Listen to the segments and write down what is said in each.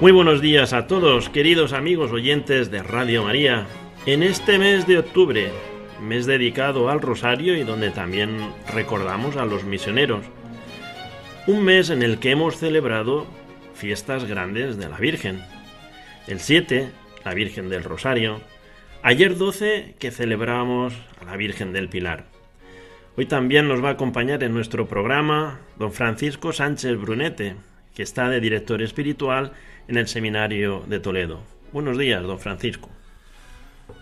Muy buenos días a todos, queridos amigos oyentes de Radio María. En este mes de octubre, mes dedicado al Rosario y donde también recordamos a los misioneros. Un mes en el que hemos celebrado fiestas grandes de la Virgen. El 7, la Virgen del Rosario. Ayer 12, que celebramos a la Virgen del Pilar. Hoy también nos va a acompañar en nuestro programa don Francisco Sánchez Brunete, que está de director espiritual en el Seminario de Toledo. Buenos días, don Francisco.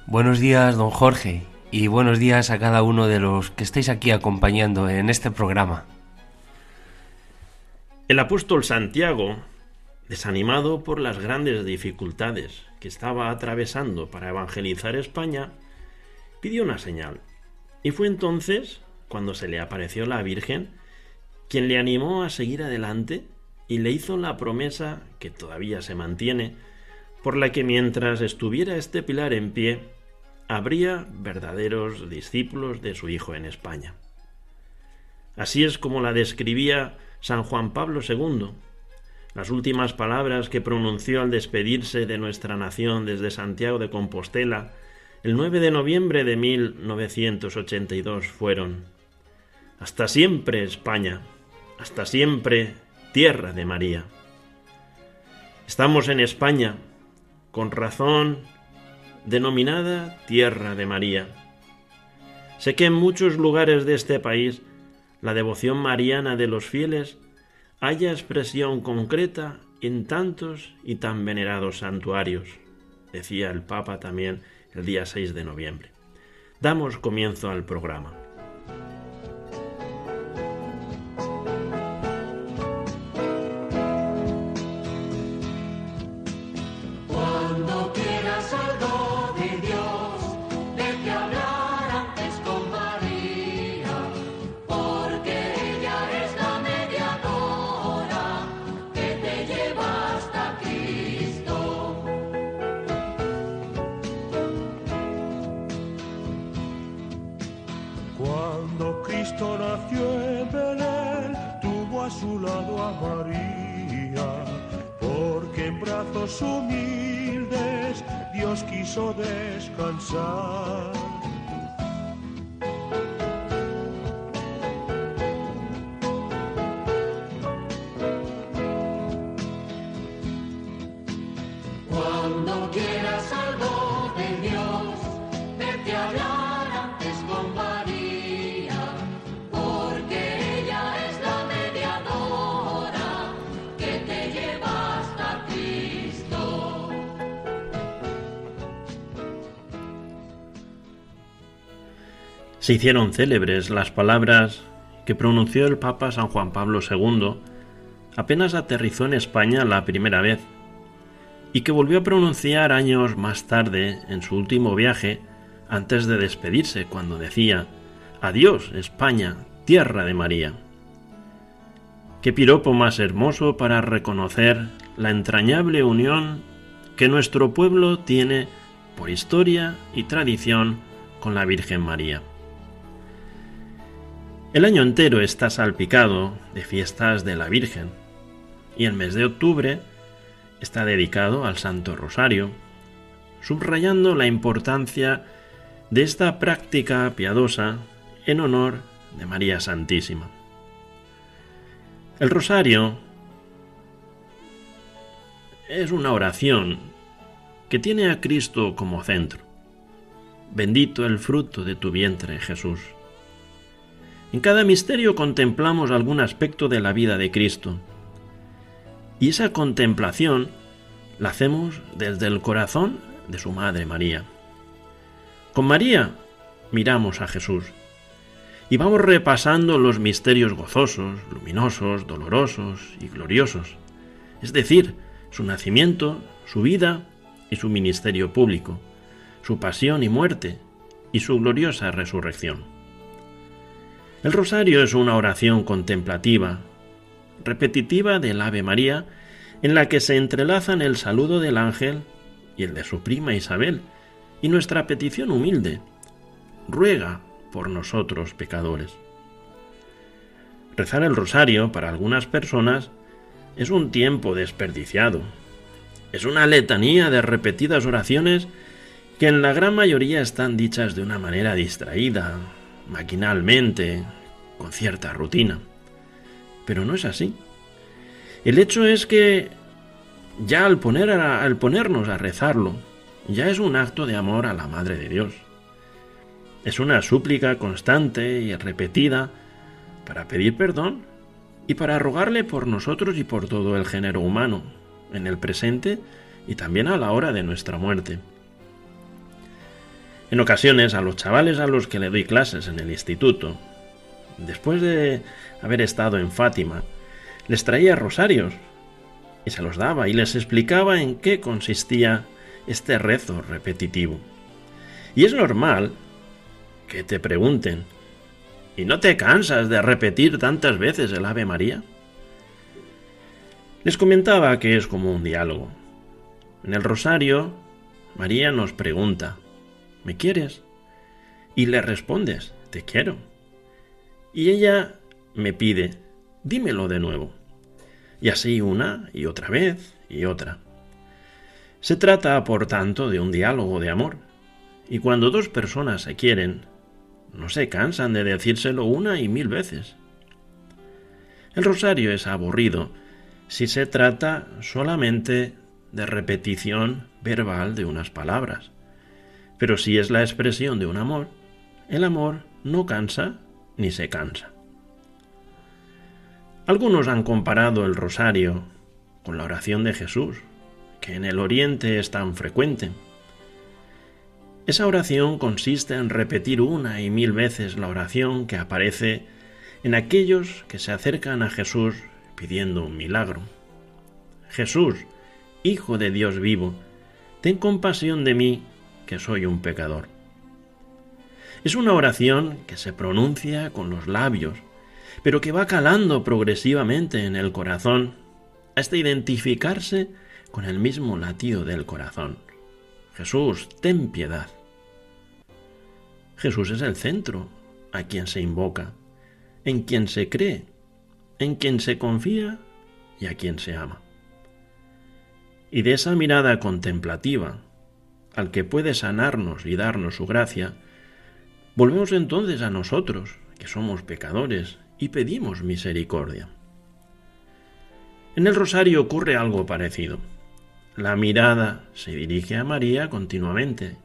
Buenos días, don Jorge, y buenos días a cada uno de los que estáis aquí acompañando en este programa. El apóstol Santiago, desanimado por las grandes dificultades que estaba atravesando para evangelizar España, pidió una señal. Y fue entonces cuando se le apareció la Virgen quien le animó a seguir adelante y le hizo la promesa, que todavía se mantiene, por la que mientras estuviera este pilar en pie, habría verdaderos discípulos de su Hijo en España. Así es como la describía San Juan Pablo II. Las últimas palabras que pronunció al despedirse de nuestra nación desde Santiago de Compostela el 9 de noviembre de 1982 fueron Hasta siempre España, hasta siempre tierra de María. Estamos en España, con razón denominada Tierra de María. Sé que en muchos lugares de este país la devoción mariana de los fieles haya expresión concreta en tantos y tan venerados santuarios, decía el Papa también el día 6 de noviembre. Damos comienzo al programa. cansar se hicieron célebres las palabras que pronunció el Papa San Juan Pablo II apenas aterrizó en España la primera vez y que volvió a pronunciar años más tarde en su último viaje antes de despedirse cuando decía Adiós España, tierra de María. Qué piropo más hermoso para reconocer la entrañable unión que nuestro pueblo tiene por historia y tradición con la Virgen María. El año entero está salpicado de fiestas de la Virgen y el mes de octubre está dedicado al Santo Rosario, subrayando la importancia de esta práctica piadosa en honor de María Santísima. El rosario es una oración que tiene a Cristo como centro. Bendito el fruto de tu vientre, Jesús. En cada misterio contemplamos algún aspecto de la vida de Cristo. Y esa contemplación la hacemos desde el corazón de su Madre María. Con María miramos a Jesús y vamos repasando los misterios gozosos, luminosos, dolorosos y gloriosos, es decir, su nacimiento, su vida y su ministerio público, su pasión y muerte y su gloriosa resurrección. El rosario es una oración contemplativa, repetitiva del Ave María, en la que se entrelazan el saludo del ángel y el de su prima Isabel, y nuestra petición humilde, ruega por nosotros pecadores. Rezar el rosario para algunas personas es un tiempo desperdiciado. Es una letanía de repetidas oraciones que en la gran mayoría están dichas de una manera distraída, maquinalmente, con cierta rutina. Pero no es así. El hecho es que ya al, poner al ponernos a rezarlo, ya es un acto de amor a la Madre de Dios. Es una súplica constante y repetida para pedir perdón y para rogarle por nosotros y por todo el género humano, en el presente y también a la hora de nuestra muerte. En ocasiones a los chavales a los que le doy clases en el instituto, después de haber estado en Fátima, les traía rosarios y se los daba y les explicaba en qué consistía este rezo repetitivo. Y es normal que te pregunten, ¿y no te cansas de repetir tantas veces el Ave María? Les comentaba que es como un diálogo. En el rosario, María nos pregunta, ¿me quieres? Y le respondes, te quiero. Y ella me pide, dímelo de nuevo. Y así una y otra vez y otra. Se trata, por tanto, de un diálogo de amor. Y cuando dos personas se quieren, no se cansan de decírselo una y mil veces. El rosario es aburrido si se trata solamente de repetición verbal de unas palabras. Pero si es la expresión de un amor, el amor no cansa ni se cansa. Algunos han comparado el rosario con la oración de Jesús, que en el Oriente es tan frecuente. Esa oración consiste en repetir una y mil veces la oración que aparece en aquellos que se acercan a Jesús pidiendo un milagro. Jesús, Hijo de Dios vivo, ten compasión de mí, que soy un pecador. Es una oración que se pronuncia con los labios, pero que va calando progresivamente en el corazón hasta identificarse con el mismo latido del corazón. Jesús, ten piedad. Jesús es el centro, a quien se invoca, en quien se cree, en quien se confía y a quien se ama. Y de esa mirada contemplativa, al que puede sanarnos y darnos su gracia, volvemos entonces a nosotros, que somos pecadores, y pedimos misericordia. En el rosario ocurre algo parecido. La mirada se dirige a María continuamente,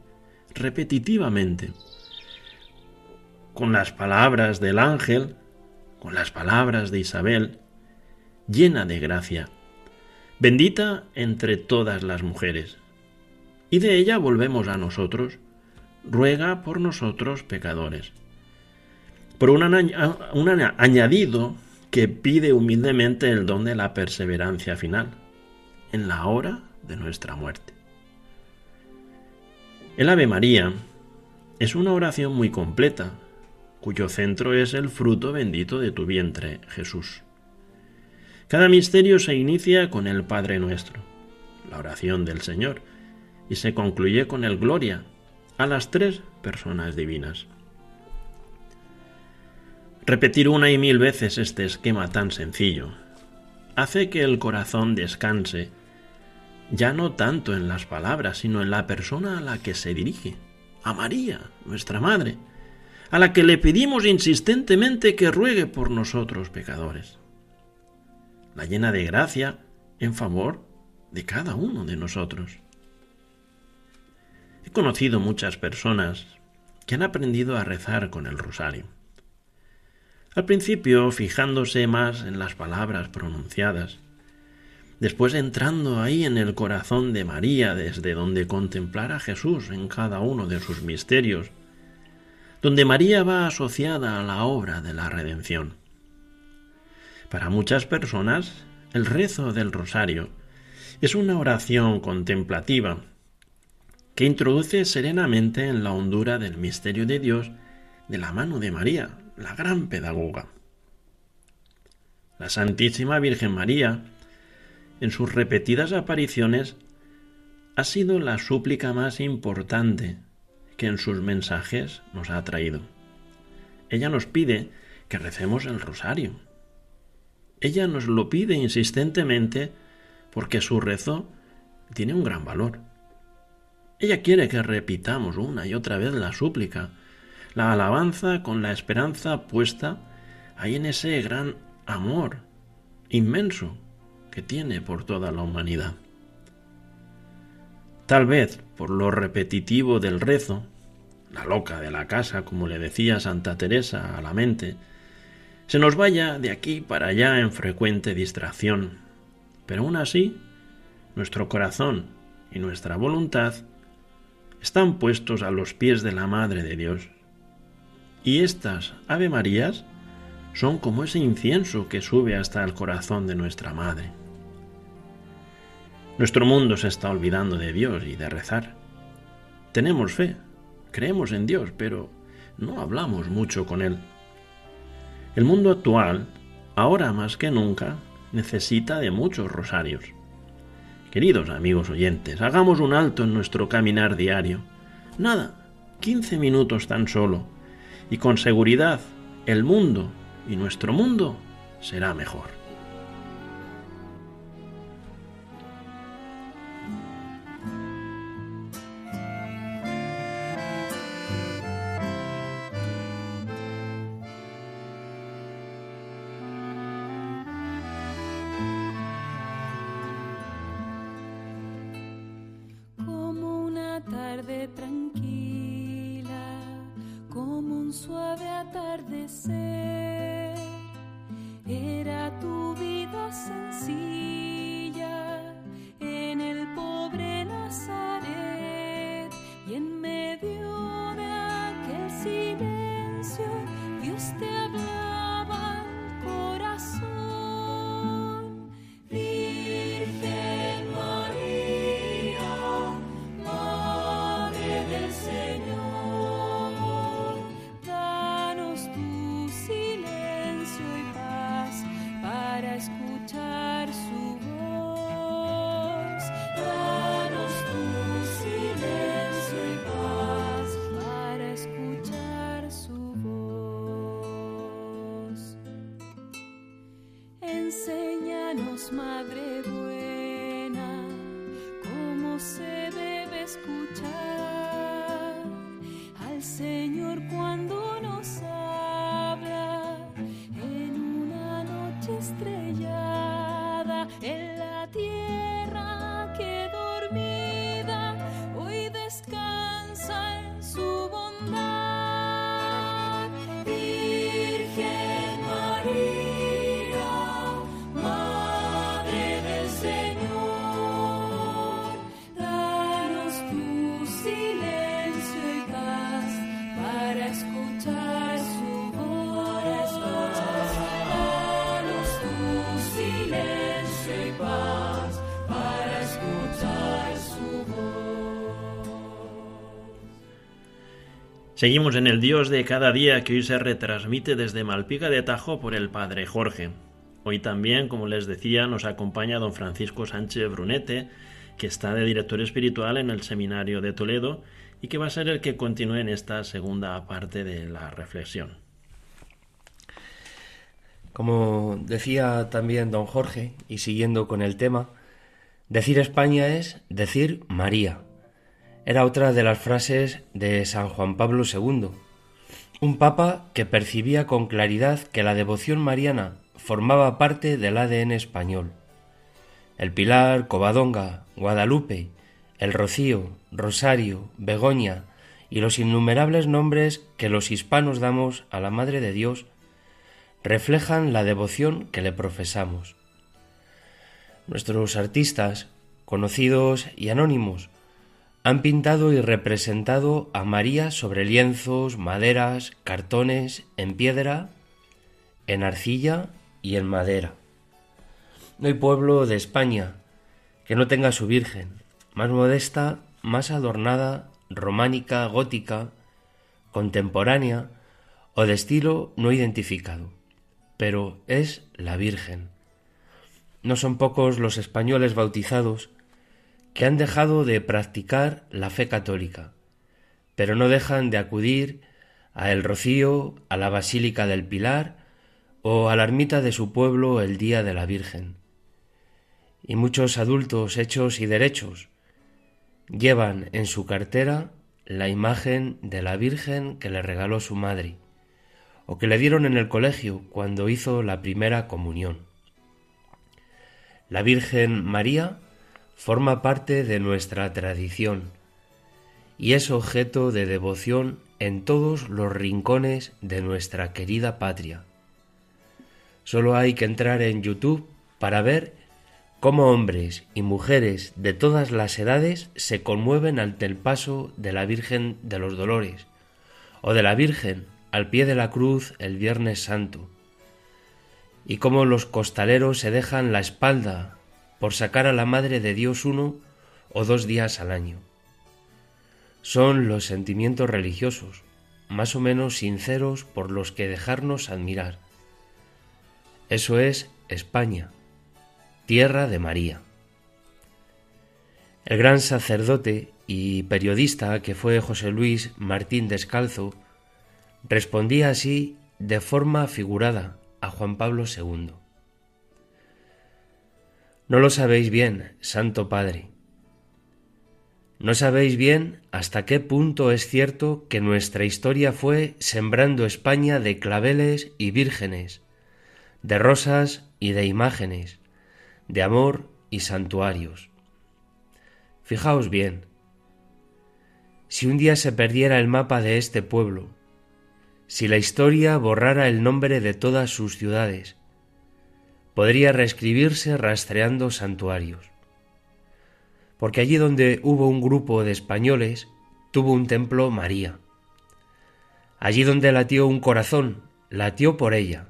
repetitivamente, con las palabras del ángel, con las palabras de Isabel, llena de gracia, bendita entre todas las mujeres. Y de ella volvemos a nosotros, ruega por nosotros pecadores. Por un, un añadido que pide humildemente el don de la perseverancia final, en la hora de nuestra muerte. El Ave María es una oración muy completa, cuyo centro es el fruto bendito de tu vientre, Jesús. Cada misterio se inicia con el Padre nuestro, la oración del Señor, y se concluye con el Gloria a las tres personas divinas. Repetir una y mil veces este esquema tan sencillo hace que el corazón descanse ya no tanto en las palabras, sino en la persona a la que se dirige, a María, nuestra Madre, a la que le pedimos insistentemente que ruegue por nosotros pecadores. La llena de gracia en favor de cada uno de nosotros. Conocido muchas personas que han aprendido a rezar con el rosario. Al principio fijándose más en las palabras pronunciadas, después entrando ahí en el corazón de María, desde donde contemplar a Jesús en cada uno de sus misterios, donde María va asociada a la obra de la redención. Para muchas personas, el rezo del rosario es una oración contemplativa que introduce serenamente en la hondura del misterio de Dios de la mano de María, la gran pedagoga. La Santísima Virgen María, en sus repetidas apariciones, ha sido la súplica más importante que en sus mensajes nos ha traído. Ella nos pide que recemos el rosario. Ella nos lo pide insistentemente porque su rezo tiene un gran valor. Ella quiere que repitamos una y otra vez la súplica, la alabanza con la esperanza puesta ahí en ese gran amor inmenso que tiene por toda la humanidad. Tal vez por lo repetitivo del rezo, la loca de la casa, como le decía Santa Teresa a la mente, se nos vaya de aquí para allá en frecuente distracción, pero aún así, nuestro corazón y nuestra voluntad están puestos a los pies de la Madre de Dios. Y estas Ave Marías son como ese incienso que sube hasta el corazón de nuestra Madre. Nuestro mundo se está olvidando de Dios y de rezar. Tenemos fe, creemos en Dios, pero no hablamos mucho con Él. El mundo actual, ahora más que nunca, necesita de muchos rosarios. Queridos amigos oyentes, hagamos un alto en nuestro caminar diario. Nada, 15 minutos tan solo. Y con seguridad, el mundo y nuestro mundo será mejor. tranquila, como un suave atardecer. manos, Madre. Seguimos en el Dios de cada día que hoy se retransmite desde Malpica de Tajo por el Padre Jorge. Hoy también, como les decía, nos acompaña don Francisco Sánchez Brunete, que está de director espiritual en el Seminario de Toledo y que va a ser el que continúe en esta segunda parte de la reflexión. Como decía también don Jorge, y siguiendo con el tema, decir España es decir María era otra de las frases de San Juan Pablo II, un papa que percibía con claridad que la devoción mariana formaba parte del ADN español. El Pilar, Covadonga, Guadalupe, el Rocío, Rosario, Begoña y los innumerables nombres que los hispanos damos a la Madre de Dios reflejan la devoción que le profesamos. Nuestros artistas, conocidos y anónimos, han pintado y representado a María sobre lienzos, maderas, cartones, en piedra, en arcilla y en madera. No hay pueblo de España que no tenga su Virgen, más modesta, más adornada, románica, gótica, contemporánea o de estilo no identificado, pero es la Virgen. No son pocos los españoles bautizados que han dejado de practicar la fe católica, pero no dejan de acudir a El Rocío, a la Basílica del Pilar o a la ermita de su pueblo el Día de la Virgen. Y muchos adultos hechos y derechos llevan en su cartera la imagen de la Virgen que le regaló su madre, o que le dieron en el colegio cuando hizo la primera comunión. La Virgen María forma parte de nuestra tradición y es objeto de devoción en todos los rincones de nuestra querida patria. Solo hay que entrar en YouTube para ver cómo hombres y mujeres de todas las edades se conmueven ante el paso de la Virgen de los Dolores o de la Virgen al pie de la cruz el Viernes Santo, y cómo los costaleros se dejan la espalda por sacar a la Madre de Dios uno o dos días al año. Son los sentimientos religiosos, más o menos sinceros por los que dejarnos admirar. Eso es España, tierra de María. El gran sacerdote y periodista que fue José Luis Martín Descalzo respondía así de forma figurada a Juan Pablo II. No lo sabéis bien, Santo Padre. No sabéis bien hasta qué punto es cierto que nuestra historia fue sembrando España de claveles y vírgenes, de rosas y de imágenes, de amor y santuarios. Fijaos bien, si un día se perdiera el mapa de este pueblo, si la historia borrara el nombre de todas sus ciudades, podría reescribirse rastreando santuarios. Porque allí donde hubo un grupo de españoles, tuvo un templo María. Allí donde latió un corazón, latió por ella,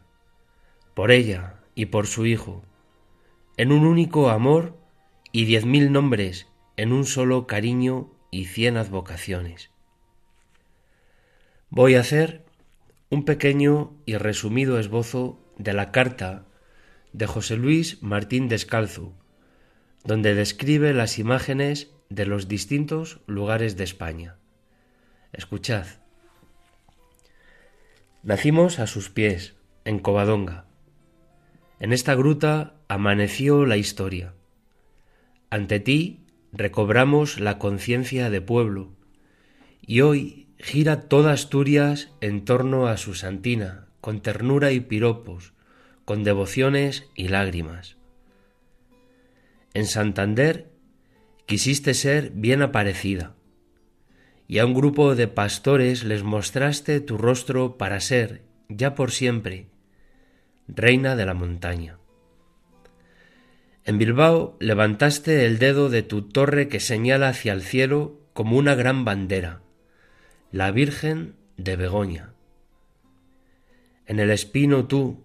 por ella y por su hijo, en un único amor y diez mil nombres en un solo cariño y cien advocaciones. Voy a hacer un pequeño y resumido esbozo de la carta de José Luis Martín Descalzo, donde describe las imágenes de los distintos lugares de España. Escuchad. Nacimos a sus pies, en Covadonga. En esta gruta amaneció la historia. Ante ti recobramos la conciencia de pueblo, y hoy gira toda Asturias en torno a su santina, con ternura y piropos, con devociones y lágrimas. En Santander quisiste ser bien aparecida, y a un grupo de pastores les mostraste tu rostro para ser, ya por siempre, reina de la montaña. En Bilbao levantaste el dedo de tu torre que señala hacia el cielo como una gran bandera, la Virgen de Begoña. En el Espino tú,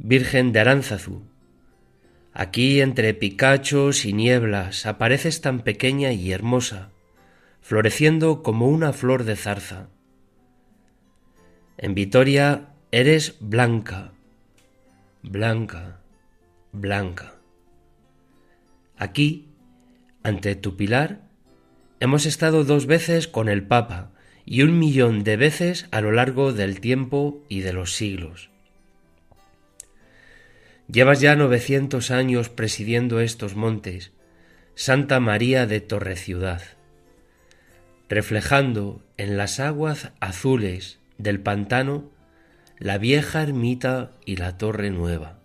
Virgen de Aránzazu, aquí entre picachos y nieblas apareces tan pequeña y hermosa, floreciendo como una flor de zarza. En Vitoria eres blanca, blanca, blanca. Aquí, ante tu pilar, hemos estado dos veces con el Papa y un millón de veces a lo largo del tiempo y de los siglos. Llevas ya novecientos años presidiendo estos montes, Santa María de Torreciudad, reflejando en las aguas azules del pantano la vieja ermita y la torre nueva.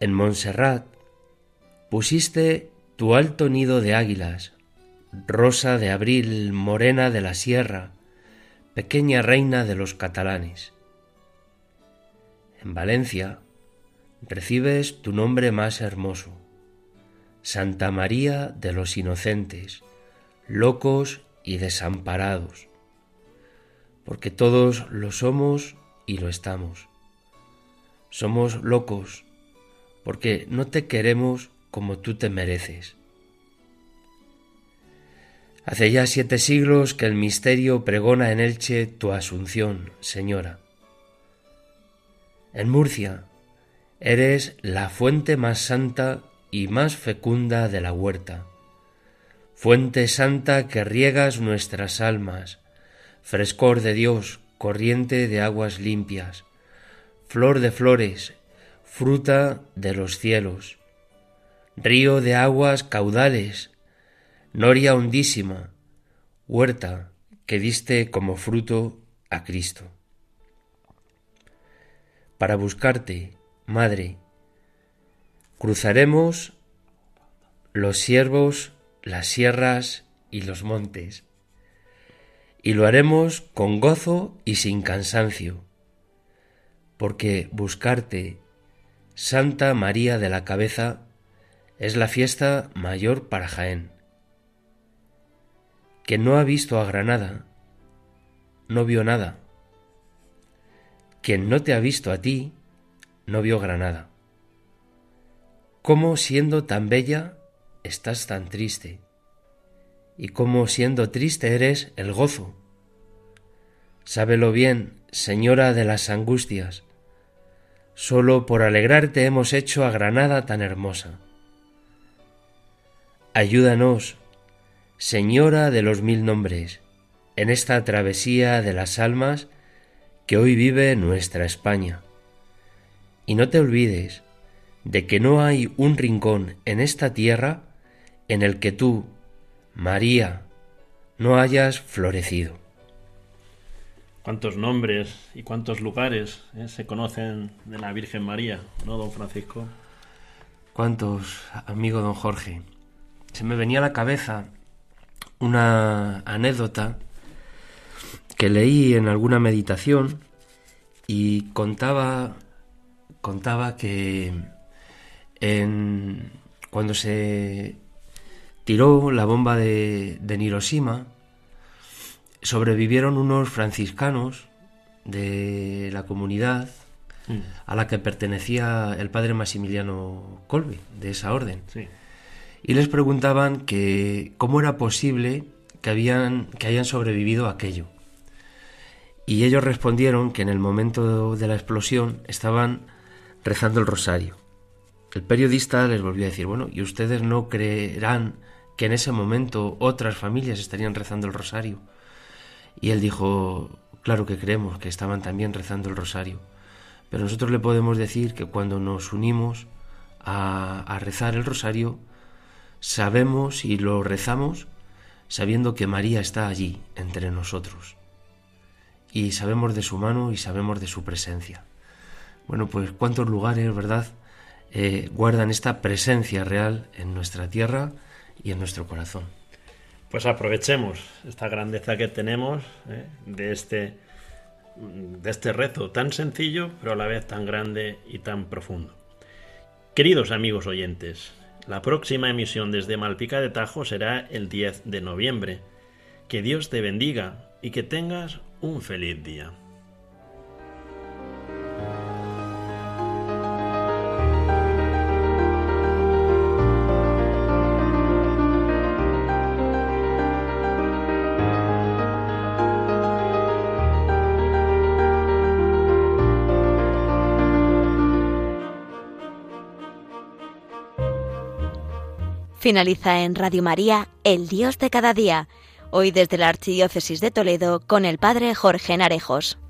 En Montserrat pusiste tu alto nido de águilas, rosa de abril, morena de la sierra, pequeña reina de los catalanes. En Valencia recibes tu nombre más hermoso, Santa María de los inocentes, locos y desamparados, porque todos lo somos y lo estamos. Somos locos porque no te queremos como tú te mereces. Hace ya siete siglos que el misterio pregona en Elche tu asunción, Señora. En Murcia eres la fuente más santa y más fecunda de la huerta, fuente santa que riegas nuestras almas, frescor de Dios, corriente de aguas limpias, flor de flores, fruta de los cielos, río de aguas caudales, noria hondísima, huerta que diste como fruto a Cristo. Para buscarte, Madre, cruzaremos los siervos, las sierras y los montes, y lo haremos con gozo y sin cansancio, porque buscarte, Santa María de la Cabeza, es la fiesta mayor para Jaén. Que no ha visto a Granada, no vio nada. Quien no te ha visto a ti, no vio Granada. ¿Cómo siendo tan bella estás tan triste? ¿Y cómo siendo triste eres el gozo? Sábelo bien, Señora de las Angustias, solo por alegrarte hemos hecho a Granada tan hermosa. Ayúdanos, Señora de los mil nombres, en esta travesía de las almas que hoy vive nuestra España. Y no te olvides de que no hay un rincón en esta tierra en el que tú, María, no hayas florecido. ¿Cuántos nombres y cuántos lugares eh, se conocen de la Virgen María, no, don Francisco? ¿Cuántos, amigo don Jorge? se me venía a la cabeza una anécdota que leí en alguna meditación y contaba contaba que en, cuando se tiró la bomba de, de Hiroshima sobrevivieron unos franciscanos de la comunidad mm. a la que pertenecía el padre Maximiliano Colbe, de esa orden. Sí y les preguntaban que cómo era posible que, habían, que hayan sobrevivido a aquello. Y ellos respondieron que en el momento de la explosión estaban rezando el rosario. El periodista les volvió a decir, bueno, ¿y ustedes no creerán que en ese momento otras familias estarían rezando el rosario? Y él dijo, claro que creemos que estaban también rezando el rosario. Pero nosotros le podemos decir que cuando nos unimos a, a rezar el rosario, sabemos y lo rezamos sabiendo que María está allí entre nosotros. Y sabemos de su mano y sabemos de su presencia. Bueno, pues cuántos lugares, ¿verdad?, eh, guardan esta presencia real en nuestra tierra y en nuestro corazón. Pues aprovechemos esta grandeza que tenemos eh, de, este, de este rezo tan sencillo, pero a la vez tan grande y tan profundo. Queridos amigos oyentes, la próxima emisión desde Malpica de Tajo será el 10 de noviembre. Que Dios te bendiga y que tengas un feliz día. Finaliza en Radio María, El Dios de cada día, hoy desde la Archidiócesis de Toledo con el Padre Jorge Narejos.